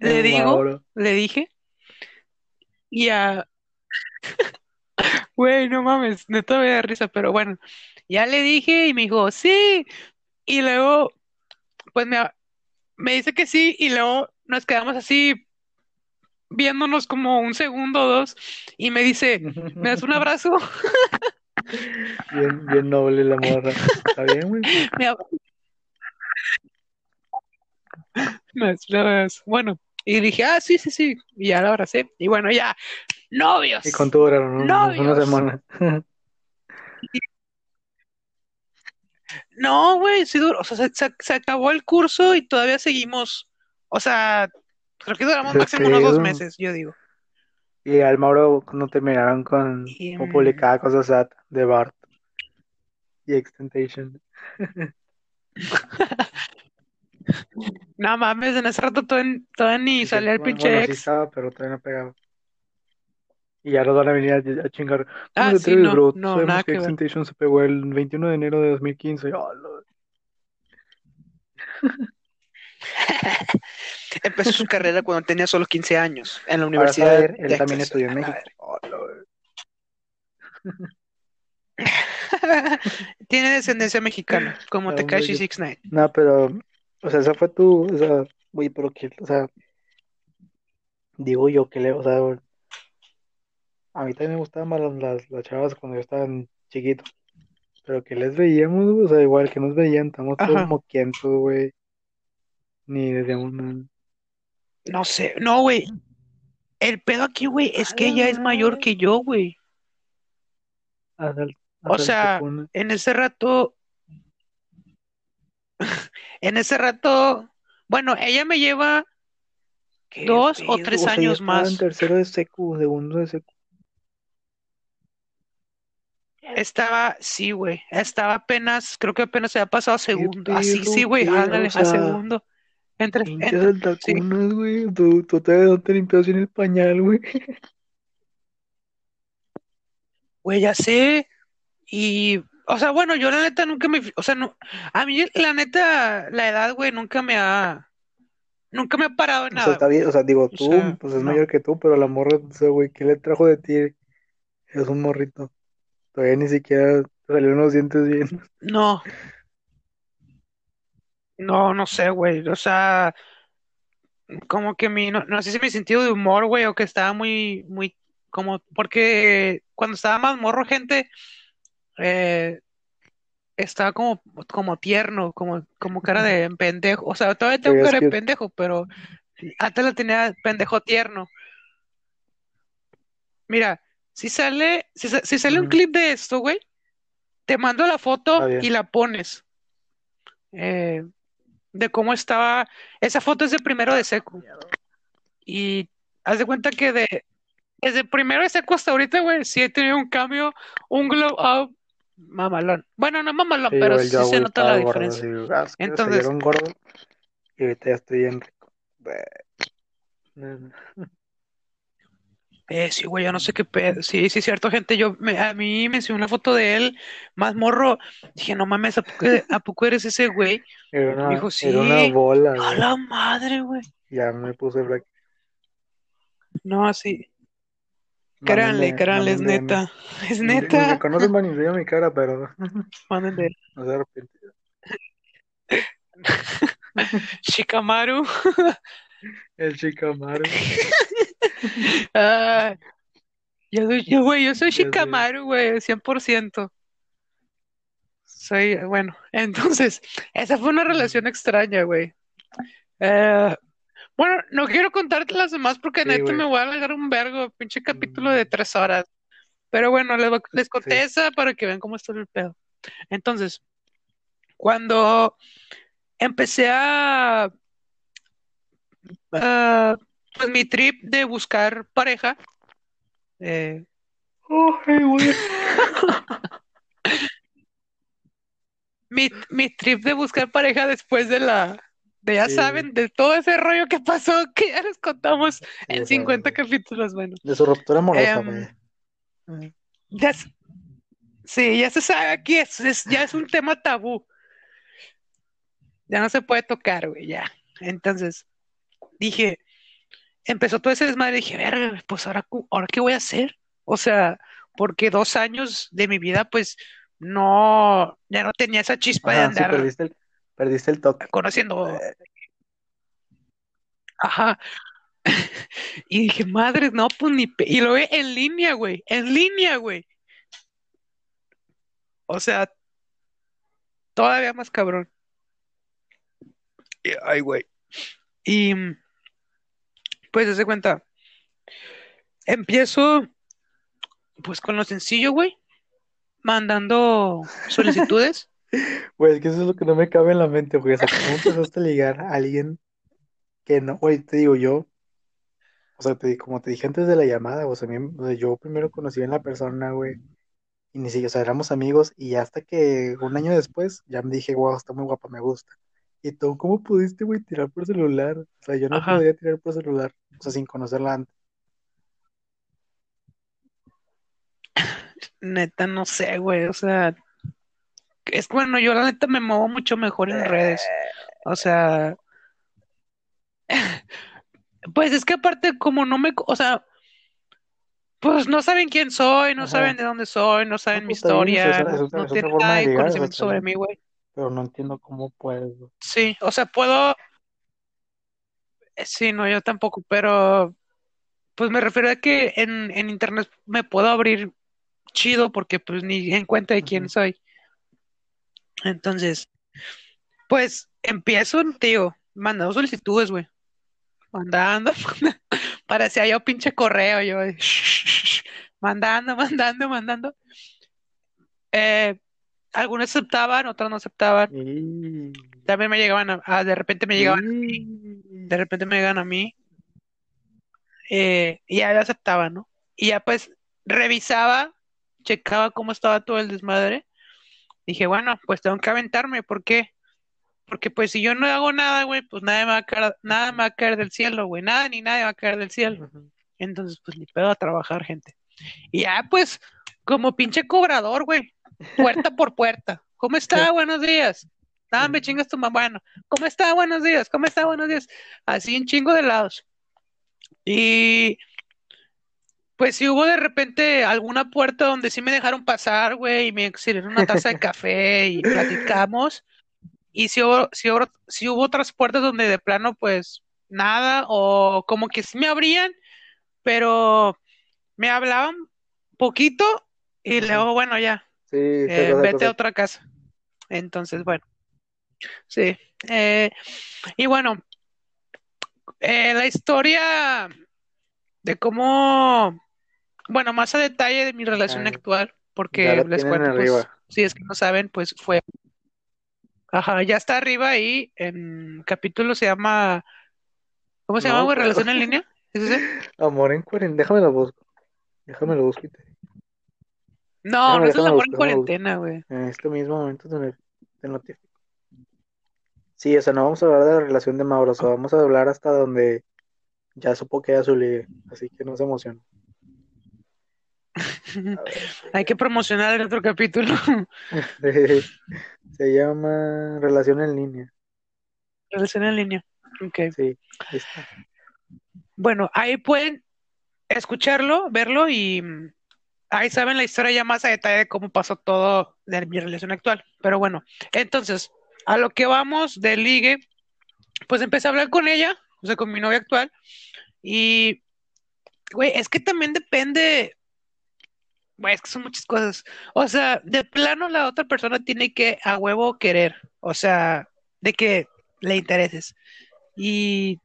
le digo, Mauro. le dije, y ya, <laughs> güey, no mames, neta me da risa, pero bueno, ya le dije y me dijo, sí, y luego, pues me, me dice que sí, y luego nos quedamos así viéndonos como un segundo o dos, y me dice, ¿me das un abrazo? Bien, bien noble la morra. ¿Está bien, güey? Me ab- me das un abrazo. Bueno, y dije, ah, sí, sí, sí, y ya la abracé, y bueno, ya, novios, ¿Y cuánto duraron? ¿no? Una novios. semana. No, güey, sí duró, o sea, se, se- se acabó el curso y todavía seguimos, o sea, creo que duramos ¿Qué máximo unos dos meses, yo digo. Y al Mauro no terminaron con Y, publicada cosas sad de Bart y Extentation. <laughs> no mames, en ese rato todavía, todavía ni Sí, salía el bueno, pinche bueno, sí ex. estaba, pero todavía no pegaba. Y ya nos van a venir a, a chingar. ¿Cómo Ah, sí, no, bro? no, Sabemos nada que que. Extentation se pegó el 21 de enero de 2015. Oh, lo- Empezó su carrera cuando tenía solo 15 años en la Universidad saber, él también estudió en México. Oh, <laughs> Tiene descendencia mexicana, como Ah, Tekashi hombre, 69. No, pero, o sea, esa fue tu, o sea, güey, pero que, o sea, digo yo que le, o sea, a mí también me gustaban más las, las, las chavas cuando yo estaba chiquito, pero que les veíamos, o sea, igual que nos veían, estamos todos moquientos, güey, ni decíamos nada. No sé, no, güey. El pedo aquí, güey, es que ella es mayor que yo, güey. Hasta el, O hasta el sea, en ese rato, <laughs> en ese rato, bueno, ella me lleva ¿Qué dos o pedo? tres sea, años estaba en más. tercero de secu, segundo de secu. Estaba, sí, güey, estaba apenas, creo que apenas se había pasado a ¿Qué segundo. Así, sí, güey, ándale, O a segundo. Entre, entre, sí. güey, tú, tú todavía no te limpias bien el pañal, güey. <laughs> Güey, ya sé. Y, o sea, bueno, yo la neta nunca me, o sea, no, a mí la neta, la edad, güey, nunca me ha, nunca me ha parado en O sea, nada, está bien, o sea, digo, O tú, sea, pues es no, mayor que tú, pero la morra, o sea, güey, ¿qué le trajo de ti? Es un morrito. Todavía ni siquiera salieron los dientes bien. no, no, no sé, güey. O sea, como que mi, no, no sé si mi sentido de humor, güey, o que estaba muy, muy, como, porque cuando estaba más morro, gente, eh, estaba como, como tierno, como, como cara de <laughs> pendejo. O sea, todavía tengo cara de pendejo, pero antes la tenía pendejo tierno. Mira, si sale, si, sa- si sale un clip de esto, güey, te mando la foto y la pones. eh, de cómo estaba. Esa foto es de primero de seco. Y haz de cuenta que de, desde primero de seco hasta ahorita, güey, sí he tenido un cambio, un glow up mamalón. Bueno, no mamalón, Sí, pero sí yo, se nota la gordo, diferencia. así, ah, Entonces, gordo y ahorita ya estoy bien rico. <laughs> Eh, sí, güey, yo no sé qué pedo. Sí, sí, cierto, gente. Yo, me, a mí me enseñó una foto de él, más morro. Dije, no mames, ¿a poco, a poco eres ese güey? Era Me una, dijo, era una sí. bola, A la madre, güey. Ya me puse black. No, así. Créanle, créanle, es neta. Es ni me neta. conocen, van enseñan mi cara, pero <laughs> Mándenle. no se arrepienten. <laughs> Shikamaru. El Shikamaru. <laughs> <laughs> Ah, yo, soy- yo, güey, yo soy. Shikamaru, güey, 100%. Soy, bueno, <laughs> entonces, esa fue una relación extraña, güey. Eh, bueno, no quiero contarte las demás porque Sí, neta güey. me voy a alargar un vergo, pinche capítulo de tres horas. Pero bueno, les, les conté Sí. esa para que vean cómo está el pedo. Entonces, cuando empecé a, a, pues mi trip de buscar pareja, eh, Ay, güey. <laughs> mi, mi trip de buscar pareja después de la, de ya Sí, saben, de todo ese rollo que pasó, que ya les contamos en sea, 50 capítulos, bueno. de su ruptura amorosa, güey. Mm. ya, sí, ya se sabe aquí, es, es- ya es un tema tabú. Ya no se puede tocar, güey, ya. Entonces, dije, empezó todo ese desmadre, dije, verga, pues ahora, ahora qué voy a hacer. O sea, porque dos años de mi vida, pues, no, ya no tenía esa chispa de sí, andar perdiste el, perdiste el toque. conociendo, Eh, ajá. <laughs> Y dije, madre, no, pues ni, pe-". y lo ve en línea, güey, en línea, güey. O sea, todavía más cabrón. Ay, güey. Y, mm, pues, se cuenta. empiezo pues con lo sencillo, güey, mandando <laughs> solicitudes. Güey, es que eso es lo que no me cabe en la mente, güey. O sea, ¿cómo <laughs> empezaste a ligar a alguien que no? Güey, te digo yo. O sea, te, como te dije antes de la llamada, o sea, mí- o sea, yo primero conocí a la persona, güey. Y ni siquiera, o sea, éramos amigos. Y hasta que un año después ya me dije, wow, está muy guapa, me gusta. ¿Y tú cómo pudiste, güey, tirar por celular? O sea, yo no Ajá. podría tirar por celular. O sea, sin conocerla antes. <laughs> Neta, no sé, güey, o sea, es que, bueno, yo la neta me muevo mucho mejor en redes. O sea, <laughs> pues es que aparte como no me, o sea, pues no saben quién soy, no Ajá. saben de dónde soy, no saben No, mi pues está bien, o sea, historia, es, no, es otra, no es otra tienen nada de conocimiento sobre mí, güey. Pero no entiendo cómo güey. Sí, o sea, puedo, eh, sí, no, yo tampoco, pero pues me refiero a que en, en internet me puedo abrir chido porque pues ni en cuenta de quién soy. Entonces, pues empiezo, tío, mandando solicitudes, güey. Mandando, <laughs> parecía yo pinche correo, yo de <laughs> mandando, mandando, mandando. Eh, algunos aceptaban, otros no aceptaban. Y... También me llegaban a, a- de repente me llegaban, y- de repente me llegan a mí, eh, y ya lo aceptaban, ¿no? Y ya pues revisaba, checaba cómo estaba todo el desmadre. Dije, bueno, pues tengo que aventarme, ¿por qué? Porque pues si yo no hago nada, güey, pues nada me va a caer, nada me va a caer del cielo, güey, nada ni nadie va a caer del cielo. Entonces, pues ni pedo a trabajar, gente. Y ya, pues, como pinche cobrador, güey, puerta por puerta. ¿Cómo está? Buenos días. Nada, me chingas tu mamá. Bueno, ¿cómo está? Buenos días. ¿Cómo está? Buenos días. Así un chingo de lados. Y pues si hubo de repente alguna puerta donde sí me dejaron pasar, güey, y me sirvieron una taza de <laughs> café y platicamos. Y si hubo, si hubo, si hubo otras puertas donde de plano, pues nada, o como que sí me abrían, pero me hablaban poquito y luego, bueno, ya, Sí, eh, cosa, vete cosa. a otra casa. Entonces, bueno, sí. Eh, y bueno, eh, la historia de cómo, bueno, más a detalle de mi relación actual, porque les cuento, pues, si es que no saben, pues fue, ajá, ya está arriba ahí, en capítulo se llama, ¿cómo se No llama, güey? ¿Relación en <laughs> línea? Amor en cuarentena. Déjame lo busco. Déjame lo busco. y te- No, no es el amor en cuarentena, güey. En este mismo momento te, notifico. Sí, o sea, no vamos a hablar de la relación de Mauro, o sea, vamos a hablar hasta donde ya supo que era su ligue, así que no se emociona. <laughs> Hay que promocionar el otro capítulo. <laughs> Se llama Relación en línea. Relación en línea. Ok. Sí, está. Bueno, ahí pueden escucharlo, verlo y ahí saben la historia ya más a detalle de cómo pasó todo de mi relación actual. Pero bueno, entonces, a lo que vamos de ligue, pues empecé a hablar con ella, o sea, con mi novia actual, y, güey, es que también depende, güey, es que son muchas cosas. O sea, de plano la otra persona tiene que a huevo querer, o sea, de que le intereses. Y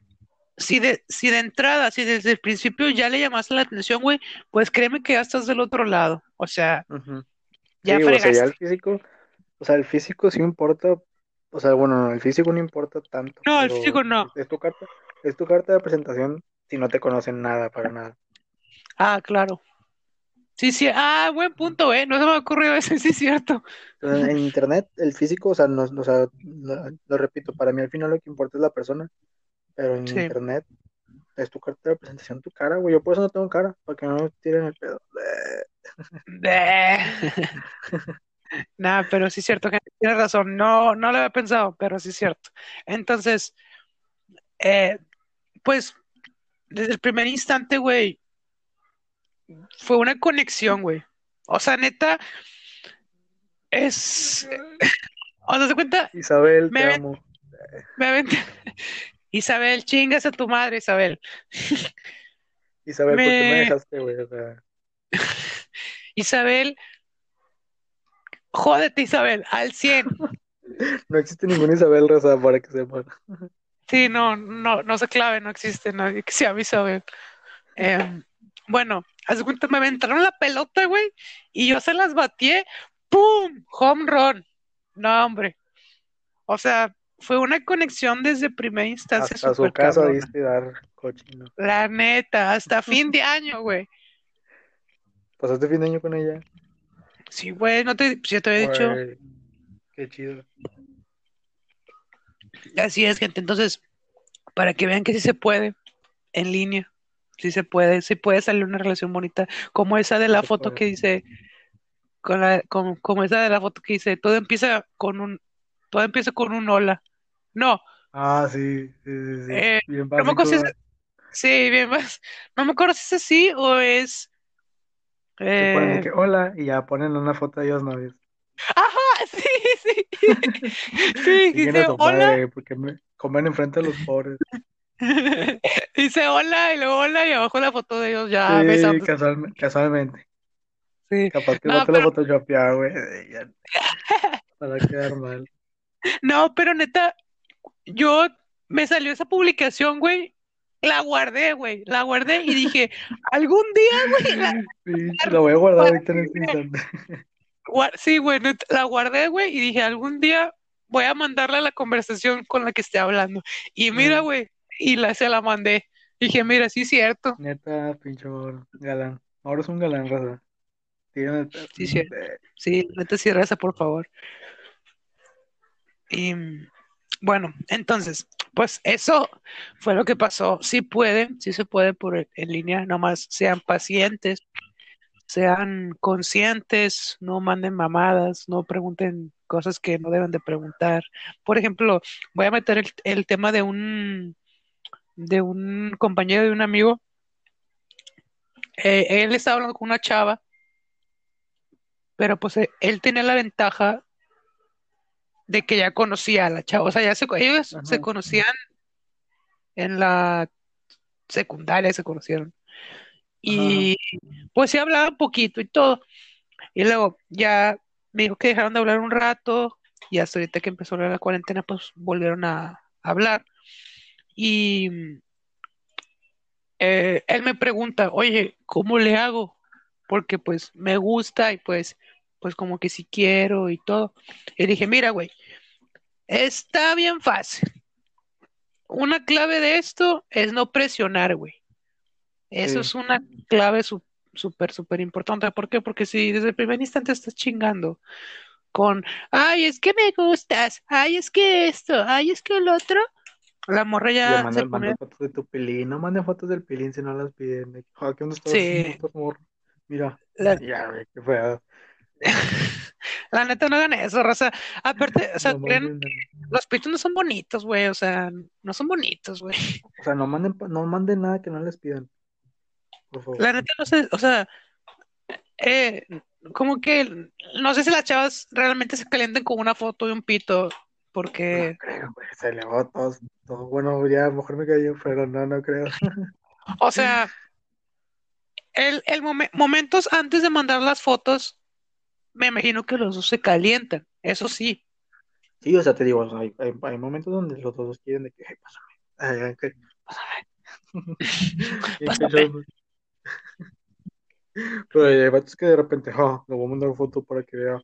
si de, si de entrada, si desde el principio ya le llamaste la atención, güey, pues créeme que ya estás del otro lado. O sea, ya Sí, o sea, ya fregaste. el físico, o sea, el físico sí importa, o sea, bueno, no, el físico no importa tanto, No, el físico no. es tu carta, es tu carta de presentación si no te conocen nada, para nada. Ah, claro. Sí, sí. Ah, buen punto, eh. No se me ha ocurrido eso, <laughs> sí es cierto. En internet, el físico, o sea, no, o sea, lo, lo repito, para mí al final lo que importa es la persona, pero en Sí. internet es tu carta de presentación, tu cara, güey, yo por eso no tengo cara, para que no me tiren el pedo. <laughs> Nah, pero sí es cierto, gente, tienes razón. No, no lo había pensado, pero sí es cierto. Entonces, eh, pues, desde el primer instante, güey, fue una conexión, güey. O sea, neta, es. <laughs> O sea, se cuenta, Isabel, me te amo. me aventé. Isabel, chingas a tu madre, Isabel. Isabel, ¿por qué me dejaste, güey? O sea, <laughs> Isabel, jódete, Isabel, al 100. <laughs> no existe ninguna Isabel Rosa para que sepan. Sí, no, no, no se clave, no existe nadie que se llame Isabel. Em, Bueno, haz de cuenta, me aventaron la pelota, güey, y yo se las batí, ¡pum! Home run. No, hombre. O sea, fue una conexión desde primera instancia Hasta su casa cabrona. diste dar cochino. La neta, hasta fin de año, güey. ¿Pasaste fin de año con ella? Sí, güey, no te, pues ya te había dicho. Qué chido. Así es, gente. Entonces, para que vean que sí se puede en línea, sí se puede, sí puede salir una relación bonita, como esa de la foto puede. que dice, con la, como, como esa de la foto que dice, todo empieza con un, todo empieza con un hola. No, Ah, sí, sí, sí, sí. eh, Bien no me acuerdo si es, sí, bien más, no me acuerdo si es así o es, Que ponen de eh, que hola y ya ponen una foto de ellos novios. ajá, <laughs> sí, sí, <laughs> sí, a dice su hola, madre porque me comen enfrente de los pobres. <laughs> dice hola y luego hola y abajo la foto de ellos ya Sí, casual- casualmente. sí. Capaz que No, vato la pero, photoshopeaba, güey. ya, Para quedar mal. no, pero neta, yo me salió esa publicación, güey, la guardé, güey, la guardé y dije, <laughs> algún día, güey, la, Pinche, la voy a guardar ahorita en este instante. Sí, güey, neta, la guardé, güey, y dije, algún día voy a mandarle la conversación con la que esté hablando. Y mira, güey, y la se la mandé. Dije, mira, sí es cierto, neta, pinche Mauro, galán. Mauro es un galán, raza. Sí es cierto. Eh, Sí, neta, cierra esa, por favor. Y mm, bueno, entonces, pues eso fue lo que pasó. Sí pueden, sí se puede por en en línea, nomás sean pacientes, sean conscientes, no manden mamadas, no pregunten cosas que no deben de preguntar. Por ejemplo, voy a meter el, el tema de un de un compañero de un amigo. Eh, él estaba hablando con una chava, pero pues eh, él tenía la ventaja de que ya conocía a la chava. O sea, ya se, ellos se conocían en la secundaria, se conocieron. Ajá. Y pues sí hablaban poquito y todo. Y luego ya me dijo que dejaron de hablar un rato y hasta ahorita que empezó la cuarentena, pues volvieron a hablar. Y eh, él me pregunta, oye, ¿cómo le hago? Porque pues me gusta y pues, pues como que sí quiero y todo. Y dije, mira, güey, está bien fácil. Una clave de esto es no presionar, güey. Eso Sí. es una clave súper, súper importante. ¿Por qué? Porque si desde el primer instante estás chingando con, ay, es que me gustas, ay, es que esto, ay, es que el otro, la morra ya se mandan, pone, fotos de tu pilín. No manden fotos del pilín si no las piden. De que, "Ah, ¿qué onda estás? ¿Cómo sí? Mira. la, Ya, güey, qué feo. <laughs> la neta no hagan eso, raza. Aparte, o sea, No creen, nada. los pitos no son bonitos, güey, o sea, no son bonitos, güey. O sea, no manden, no manden nada que no les pidan. Por favor. La neta no sé, o sea, eh, como que, no sé si las chavas realmente se calienten con una foto de un pito, No porque, creo, güey. Se elevó todos, todo. Bueno, ya, mejor me cayó, pero no, no creo. o sea, el, el momen- momentos antes de mandar las fotos, me imagino que los dos se calientan, eso sí. Sí, o sea, te digo, o sea, hay, hay, hay momentos donde los dos quieren de que, "Hey, pásame. Ay, Pásame. <laughs> Pero hay vatos que de repente, ah, le voy a mandar foto para que vea.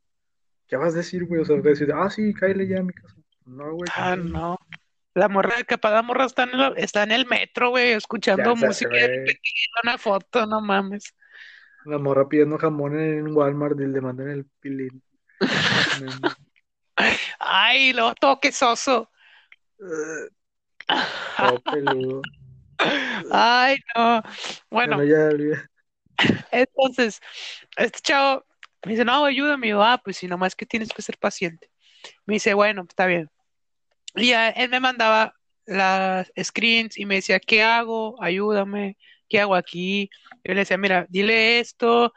¿Qué vas a decir, güey? O sea, decir, ah, sí, cállale ya a mi casa. No, güey, Ah, no. La morra, capaz la morra está en el, está en el metro, güey, escuchando Ya música y una foto, no mames. La morra pidiendo jamón en Walmart y le mandan el pilín. <laughs> Ay, lo todo quesoso. Eh, <laughs> Todo peludo. Ay, no. Bueno, Bueno, ya, entonces, este chavo me dice, no, ayúdame. Y yo, ah, pues si nomás que tienes que ser paciente. Me dice, bueno, está bien. Y ya él me mandaba las screens y me decía, ¿qué hago? Ayúdame. ¿Qué hago aquí? Yo le decía, mira, dile esto,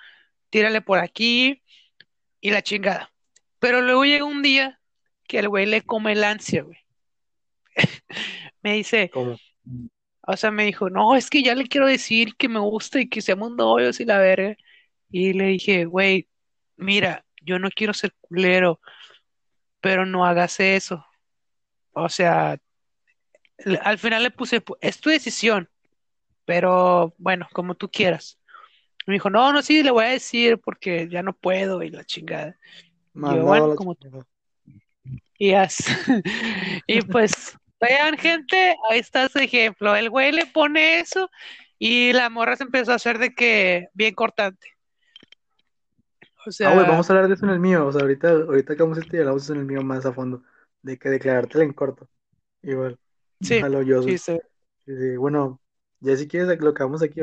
tírale por aquí y la chingada. Pero luego llega un día que el güey le come el ansia, güey. <laughs> Me dice, ¿Cómo? o sea, me dijo, no, es que ya le quiero decir que me gusta y que seamos novios y la verga. Y le dije, güey, mira, yo no quiero ser culero, pero no hagas eso. O sea, al final le puse, "Pu- es tu decisión, pero bueno, como tú quieras. Me dijo, no, no, sí, le voy a decir porque ya no puedo y la chingada. Y yo, bueno, como tú quieras. <laughs> Y pues, vean, gente, ahí está ese ejemplo. El güey le pone eso y la morra se empezó a hacer de que bien cortante. O Ah, güey, sea, vamos a hablar de eso en el mío. O sea, ahorita, ahorita acabamos este y hablamos en el mío más a fondo. De que declarártela en corto. Igual. sí, yo. Sí, sí. sí. Bueno, ya si quieres lo que vamos aquí.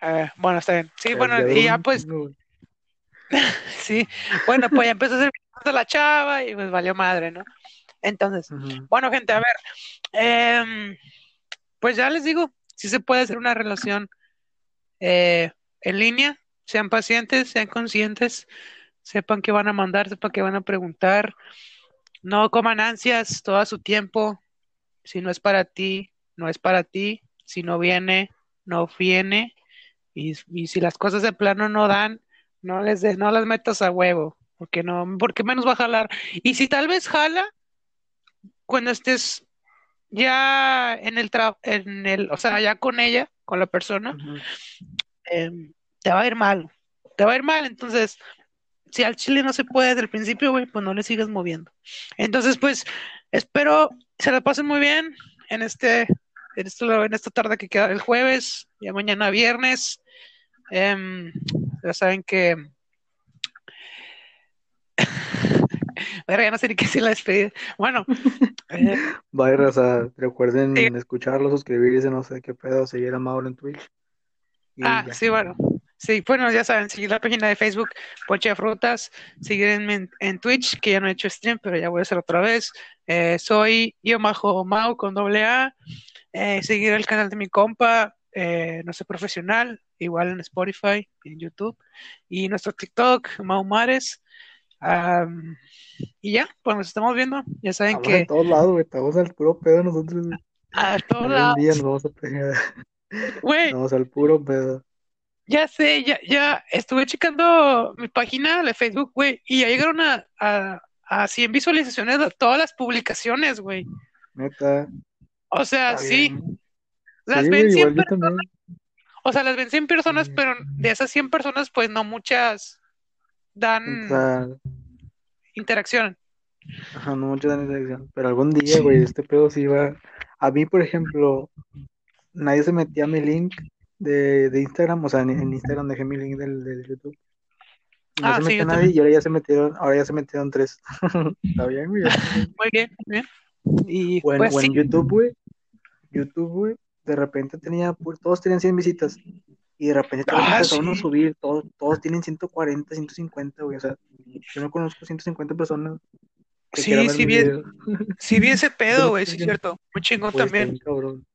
Eh, bueno, está bien. Sí, bueno, y ya pues, <laughs> sí. Bueno, pues ya empezó a ser <laughs> de la chava y pues valió madre, ¿no? Entonces, bueno, gente, a ver. em, pues ya les digo, sí se puede hacer una relación eh, en línea. Sean pacientes, sean conscientes, sepan qué van a mandar, sepan qué van a preguntar. No coman ansias todo su tiempo. Si no es para ti, no es para ti. Si no viene, no viene. Y, y si las cosas de plano no dan, no les des, no las metas a huevo, porque no, porque menos va a jalar. Y si tal vez jala, cuando estés ya en el tra en el, o sea, ya con ella, con la persona, em, te va a ir mal. Te va a ir mal, entonces, si al chile no se puede desde el principio, güey, pues no le sigas moviendo. Entonces, pues, espero se la pasen muy bien en este, en esto, en esta tarde que queda el jueves, ya mañana viernes. Em, ya saben que <laughs> ya no sé ni qué decir la despedida. Bueno, <laughs> eh, Bye, raza. sí. Recuerden escucharlo, suscribirse, no sé qué pedo, seguir a Mauro en Twitch. Y Ah, ya. sí, bueno. Sí, bueno, ya saben, seguir la página de Facebook, Poche de Frutas, seguirme en, en Twitch, que ya no he hecho stream, pero ya voy a hacer otra vez. Eh, soy yo Mau con doble A. Eh, seguir el canal de mi compa, eh, no sé, profesional, igual en Spotify, en YouTube, y nuestro TikTok, Mau Mares. Y ya, pues nos estamos viendo. Ya saben Estamos que todos lados, güey. Estamos al puro pedo nosotros, a todos Algún día lados, nos vamos a pegar. güey, Vamos al puro pedo. Ya sé, ya, ya estuve checando mi página de Facebook, güey, y ya llegaron a, a, a 100 visualizaciones de todas las publicaciones, güey. Neta. O sea, Está sí, bien. las Sí, ven güey, 100 igual yo personas, también. o sea, las ven 100 personas, Sí. pero de esas 100 personas, pues no muchas dan interacción. ajá, no mucho dan dirección. Pero algún día, güey, este pedo sí va. A mí, por ejemplo, nadie se metía a mi link de, de Instagram. O sea, en, en Instagram dejé mi link del, del YouTube. No Ah, se sí, yo nadie y ahora ya se metieron, ahora ya se metieron tres. <laughs> Está bien, güey. Muy bien, muy bien. Y O en, pues o sí, en YouTube, güey. YouTube, güey. De repente tenía, todos tenían 100 visitas. Y de repente todos ah, empezaron a subir. Todos, todos tienen 140, 150, güey. O sea, yo no conozco 150 personas que sí, sí vi, sí vi ese <laughs> pedo, güey, sí, bien. cierto. Muy chingón está también. bien cabrón.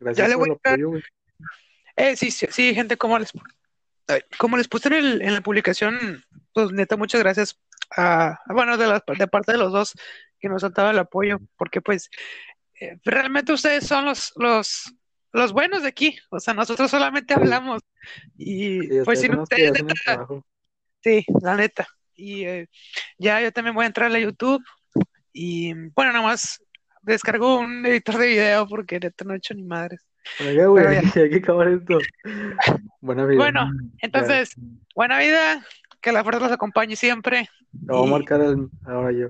Ya Gracias le voy a apoyo, güey. Eh, sí, sí, sí, gente, ¿cómo les Como les puse en, el- en la publicación, pues neta, muchas gracias a, bueno, de, la, de parte de los dos que nos han dado el apoyo, porque pues eh, realmente ustedes son los, los, los buenos de aquí, o sea, nosotros solamente hablamos y sí, pues sin ustedes, neta, sí, la neta. Y eh, ya yo también voy a entrar a YouTube y bueno, nada más descargo un editor de video porque neta no he hecho ni madres. Bueno, ya, güey, hay <laughs> que, acabar esto. Buena vida. bueno, Ya, entonces, buena vida, que la fuerza los acompañe siempre te voy a marcar ahora yo.